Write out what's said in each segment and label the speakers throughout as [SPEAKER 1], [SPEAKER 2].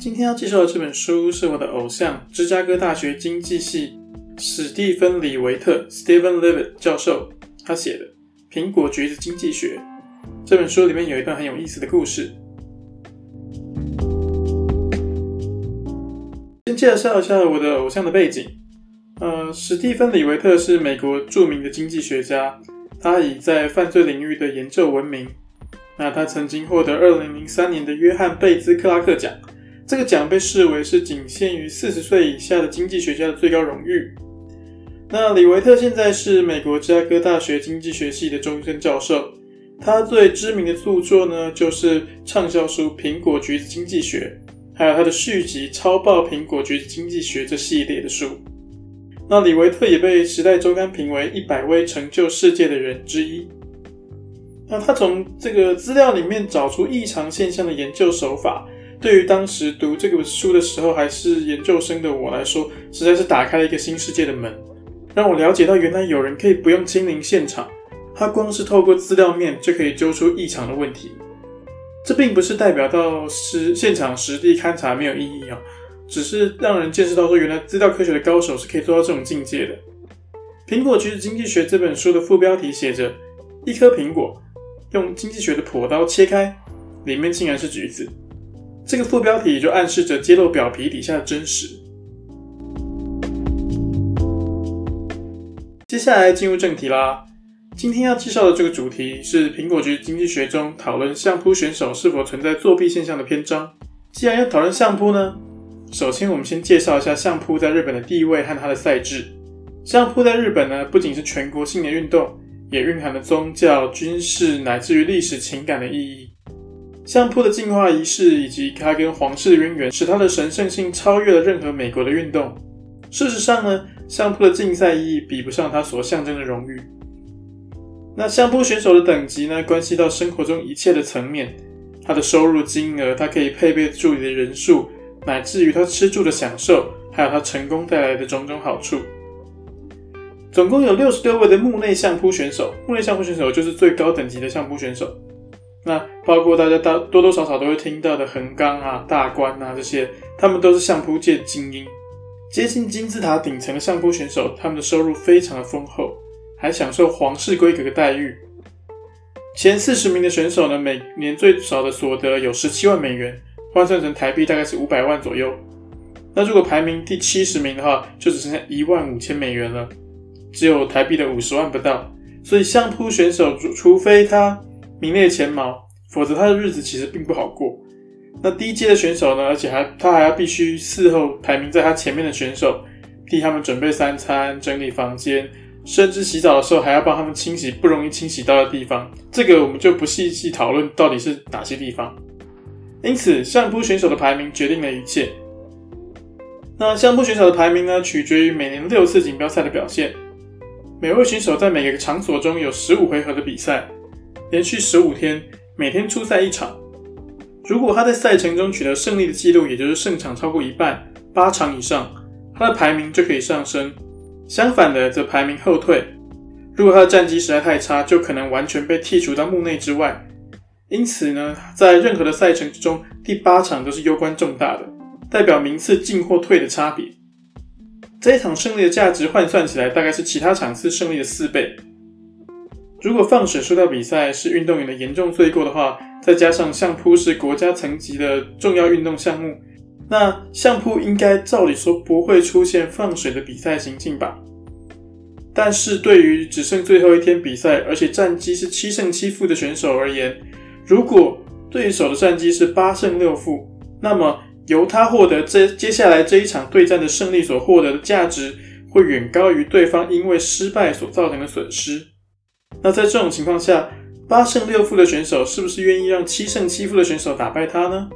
[SPEAKER 1] 今天要介绍的这本书是我的偶像，芝加哥大学经济系史蒂芬·李维特 （Stephen Levitt） 教授他写的《苹果橘子经济学》。这本书里面有一段很有意思的故事。先介绍一下我的偶像的背景。呃，史蒂芬·李维特是美国著名的经济学家，他以在犯罪领域的研究闻名。那他曾经获得2003年的约翰贝兹克拉克奖，这个奖被视为是仅限于四十岁以下的经济学家的最高荣誉。那李维特现在是美国芝加哥大学经济学系的终身教授，他最知名的著作呢，就是畅销书《苹果橘子经济学》，还有他的续集《超爆苹果橘子经济学》这系列的书。那李维特也被《时代周刊》评为一百位成就世界的人之一。那他从这个资料里面找出异常现象的研究手法，对于当时读这个书的时候还是研究生的我来说，实在是打开了一个新世界的门，让我了解到原来有人可以不用亲临现场，他光是透过资料面就可以揪出异常的问题。这并不是代表到实现场实地勘察没有意义啊，只是让人见识到说原来资料科学的高手是可以做到这种境界的。《苹果橘子经济学》这本书的副标题写着“一颗苹果”。用经济学的剖刀切开，里面竟然是橘子。这个副标题就暗示着揭露表皮底下的真实。接下来进入正题啦。今天要介绍的这个主题是《苹果局经济学》中讨论相扑选手是否存在作弊现象的篇章。既然要讨论相扑呢，首先我们先介绍一下相扑在日本的地位和它的赛制。相扑在日本呢，不仅是全国性的运动。也蕴含了宗教、军事乃至于历史情感的意义。相扑的进化仪式以及它跟皇室的渊源，使它的神圣性超越了任何美国的运动。事实上呢，相扑的竞赛意义比不上它所象征的荣誉。那相扑选手的等级呢，关系到生活中一切的层面，他的收入金额，他可以配备助理的人数，乃至于他吃住的享受，还有他成功带来的种种好处。总共有六十六位的幕内相扑选手，幕内相扑选手就是最高等级的相扑选手。那包括大家大多多少少都会听到的横纲啊、大关啊这些，他们都是相扑界精英，接近金字塔顶层的相扑选手，他们的收入非常的丰厚，还享受皇室规格的待遇。前四十名的选手呢，每年最少的所得有十七万美元，换算成台币大概是五百万左右。那如果排名第七十名的话，就只剩下一万五千美元了。只有台币的五十万不到，所以相扑选手除非他名列前茅，否则他的日子其实并不好过。那低阶的选手呢，而且还他还要必须伺候排名在他前面的选手，替他们准备三餐、整理房间，甚至洗澡的时候还要帮他们清洗不容易清洗到的地方。这个我们就不细细讨论到底是哪些地方。因此，相扑选手的排名决定了一切。那相扑选手的排名呢，取决于每年六次锦标赛的表现。每位选手在每个场所中有十五回合的比赛，连续十五天，每天出赛一场。如果他在赛程中取得胜利的记录，也就是胜场超过一半，八场以上，他的排名就可以上升。相反的，则排名后退。如果他的战绩实在太差，就可能完全被剔除到幕内之外。因此呢，在任何的赛程之中，第八场都是攸关重大的，代表名次进或退的差别。这一场胜利的价值换算起来，大概是其他场次胜利的四倍。如果放水输掉比赛是运动员的严重罪过的话，再加上相扑是国家层级的重要运动项目，那相扑应该照理说不会出现放水的比赛行径吧？但是对于只剩最后一天比赛，而且战绩是七胜七负的选手而言，如果对手的战绩是八胜六负，那么由他获得这接下来这一场对战的胜利所获得的价值，会远高于对方因为失败所造成的损失。那在这种情况下，八胜六负的选手是不是愿意让七胜七负的选手打败他呢？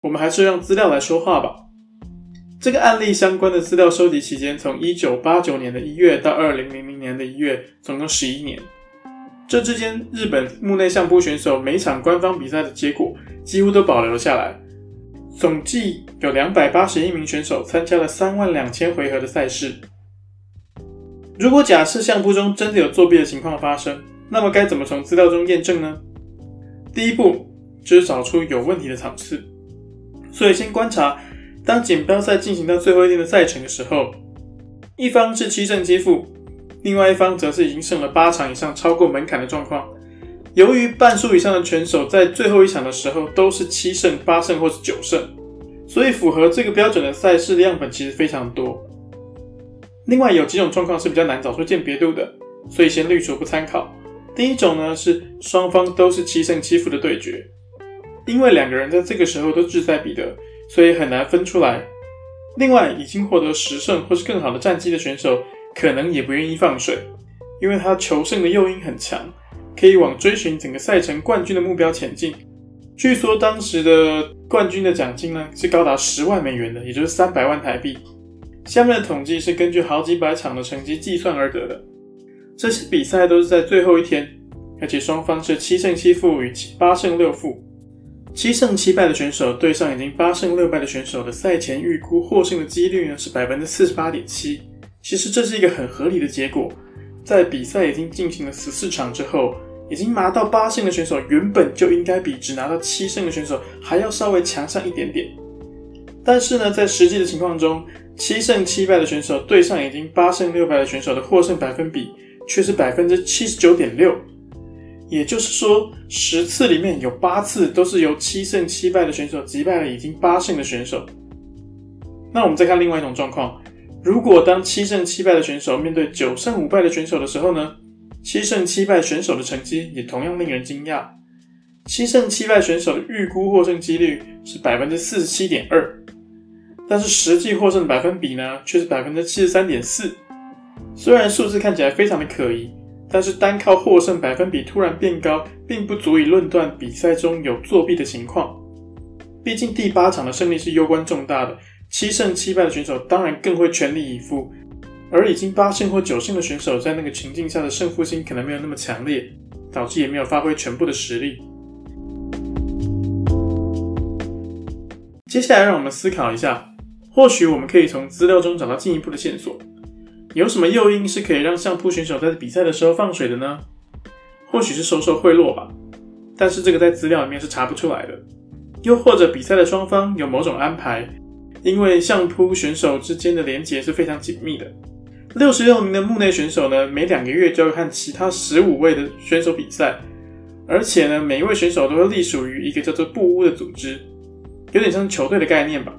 [SPEAKER 1] 我们还是让资料来说话吧。这个案例相关的资料收集期间，从一九八九年的一月到二零零零年的一月，总共十一年。这之间，日本目内相扑选手每场官方比赛的结果几乎都保留下来。总计有两百八十一名选手参加了三万两千回合的赛事。如果假设相扑中真的有作弊的情况发生，那么该怎么从资料中验证呢？第一步，就是找出有问题的场次。所以先观察，当锦标赛进行到最后一天的赛程的时候，一方是七胜七负，另外一方则是已经胜了八场以上，超过门槛的状况。由于半数以上的拳手在最后一场的时候都是七胜、八胜或是九胜，所以符合这个标准的赛事的样本其实非常多。另外有几种状况是比较难找出鉴别度的，所以先滤除不参考。第一种呢是双方都是七胜七负的对决，因为两个人在这个时候都志在必得，所以很难分出来。另外，已经获得十胜或是更好的战绩的选手，可能也不愿意放水，因为他求胜的诱因很强。可以往追寻整个赛程冠军的目标前进。据说当时的冠军的奖金呢是高达十万美元的，也就是三百万台币。下面的统计是根据好几百场的成绩计算而得的。这些比赛都是在最后一天，而且双方是七胜七负与八胜六负。七胜七败的选手对上已经八胜六败的选手的赛前预估获胜的几率呢是百分之四十八点七。其实这是一个很合理的结果。在比赛已经进行了十四场之后。已经拿到八胜的选手，原本就应该比只拿到七胜的选手还要稍微强上一点点。但是呢，在实际的情况中，七胜七败的选手对上已经八胜六败的选手的获胜百分比却是百分之七十九点六。也就是说，十次里面有八次都是由七胜七败的选手击败了已经八胜的选手。那我们再看另外一种状况，如果当七胜七败的选手面对九胜五败的选手的时候呢？七胜七败选手的成绩也同样令人惊讶。七胜七败选手的预估获胜几率是百分之四十七点二，但是实际获胜的百分比呢，却是百分之七十三点四。虽然数字看起来非常的可疑，但是单靠获胜百分比突然变高，并不足以论断比赛中有作弊的情况。毕竟第八场的胜利是攸关重大的，七胜七败的选手当然更会全力以赴。而已经八胜或九胜的选手，在那个情境下的胜负心可能没有那么强烈，导致也没有发挥全部的实力。接下来，让我们思考一下，或许我们可以从资料中找到进一步的线索。有什么诱因是可以让相扑选手在比赛的时候放水的呢？或许是收受贿赂吧，但是这个在资料里面是查不出来的。又或者比赛的双方有某种安排，因为相扑选手之间的连结是非常紧密的。六十六名的目内选手呢，每两个月就要和其他十五位的选手比赛，而且呢，每一位选手都会隶属于一个叫做部屋的组织，有点像球队的概念吧。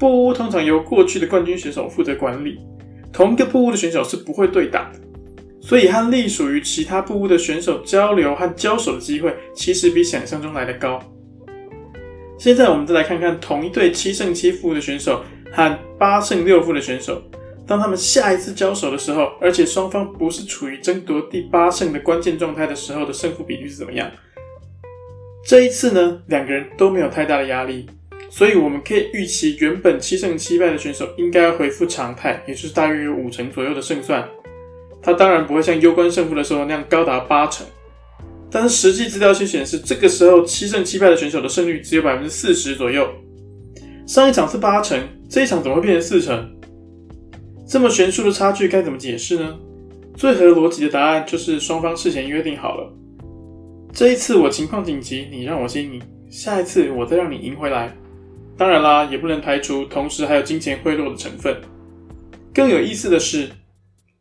[SPEAKER 1] 布屋通常由过去的冠军选手负责管理，同一个布屋的选手是不会对打的，所以和隶属于其他布屋的选手交流和交手的机会，其实比想象中来的高。现在我们再来看看同一队七胜七负的选手和八胜六负的选手。当他们下一次交手的时候，而且双方不是处于争夺第八胜的关键状态的时候的胜负比率是怎么样？这一次呢，两个人都没有太大的压力，所以我们可以预期原本七胜七败的选手应该要恢复常态，也就是大约有五成左右的胜算。他当然不会像攸关胜负的时候那样高达八成，但是实际资料却显示，这个时候七胜七败的选手的胜率只有百分之四十左右。上一场是八成，这一场怎么会变成四成？这么悬殊的差距该怎么解释呢？最合逻辑的答案就是双方事前约定好了，这一次我情况紧急，你让我先赢，下一次我再让你赢回来。当然啦，也不能排除同时还有金钱贿赂的成分。更有意思的是，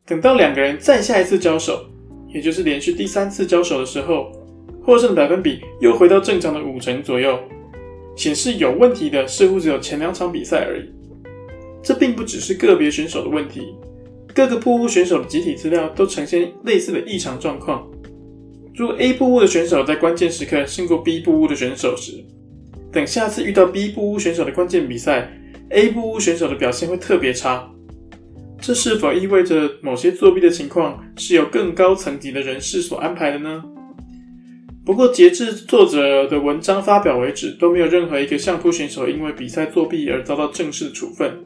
[SPEAKER 1] 等到两个人再下一次交手，也就是连续第三次交手的时候，获胜的百分比又回到正常的五成左右，显示有问题的似乎只有前两场比赛而已。这并不只是个别选手的问题，各个部屋选手的集体资料都呈现类似的异常状况。如果 A 部屋的选手在关键时刻胜过 B 部屋的选手时，等下次遇到 B 部屋选手的关键比赛，A 部屋选手的表现会特别差。这是否意味着某些作弊的情况是由更高层级的人士所安排的呢？不过，截至作者的文章发表为止，都没有任何一个相扑选手因为比赛作弊而遭到正式处分。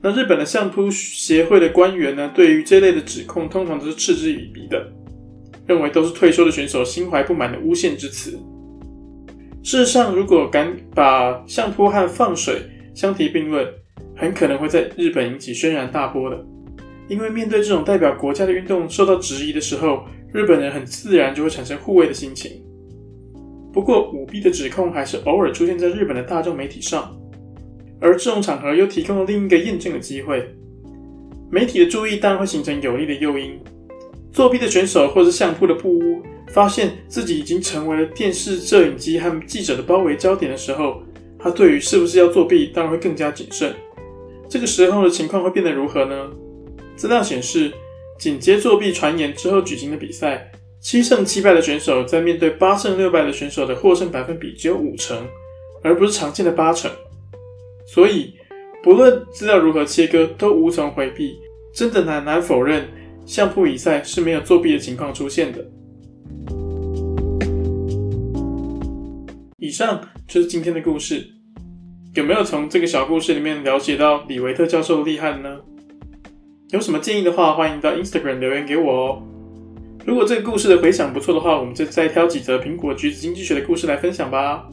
[SPEAKER 1] 那日本的相扑协会的官员呢，对于这类的指控，通常都是嗤之以鼻的，认为都是退休的选手心怀不满的诬陷之词。事实上，如果敢把相扑和放水相提并论，很可能会在日本引起轩然大波的。因为面对这种代表国家的运动受到质疑的时候，日本人很自然就会产生护卫的心情。不过舞弊的指控还是偶尔出现在日本的大众媒体上，而这种场合又提供了另一个验证的机会。媒体的注意当然会形成有力的诱因。作弊的选手或是相扑的布屋，发现自己已经成为了电视摄影机和记者的包围焦点的时候，他对于是不是要作弊，当然会更加谨慎。这个时候的情况会变得如何呢？资料显示，紧接作弊传言之后举行的比赛，七胜七败的选手在面对八胜六败的选手的获胜百分比只有五成，而不是常见的八成。所以，不论资料如何切割，都无从回避，真的很难否认。相扑比赛是没有作弊的情况出现的。以上就是今天的故事，有没有从这个小故事里面了解到李维特教授的厉害呢？有什么建议的话，欢迎到 Instagram 留言给我哦。如果这个故事的回响不错的话，我们就再挑几则苹果橘子经济学的故事来分享吧。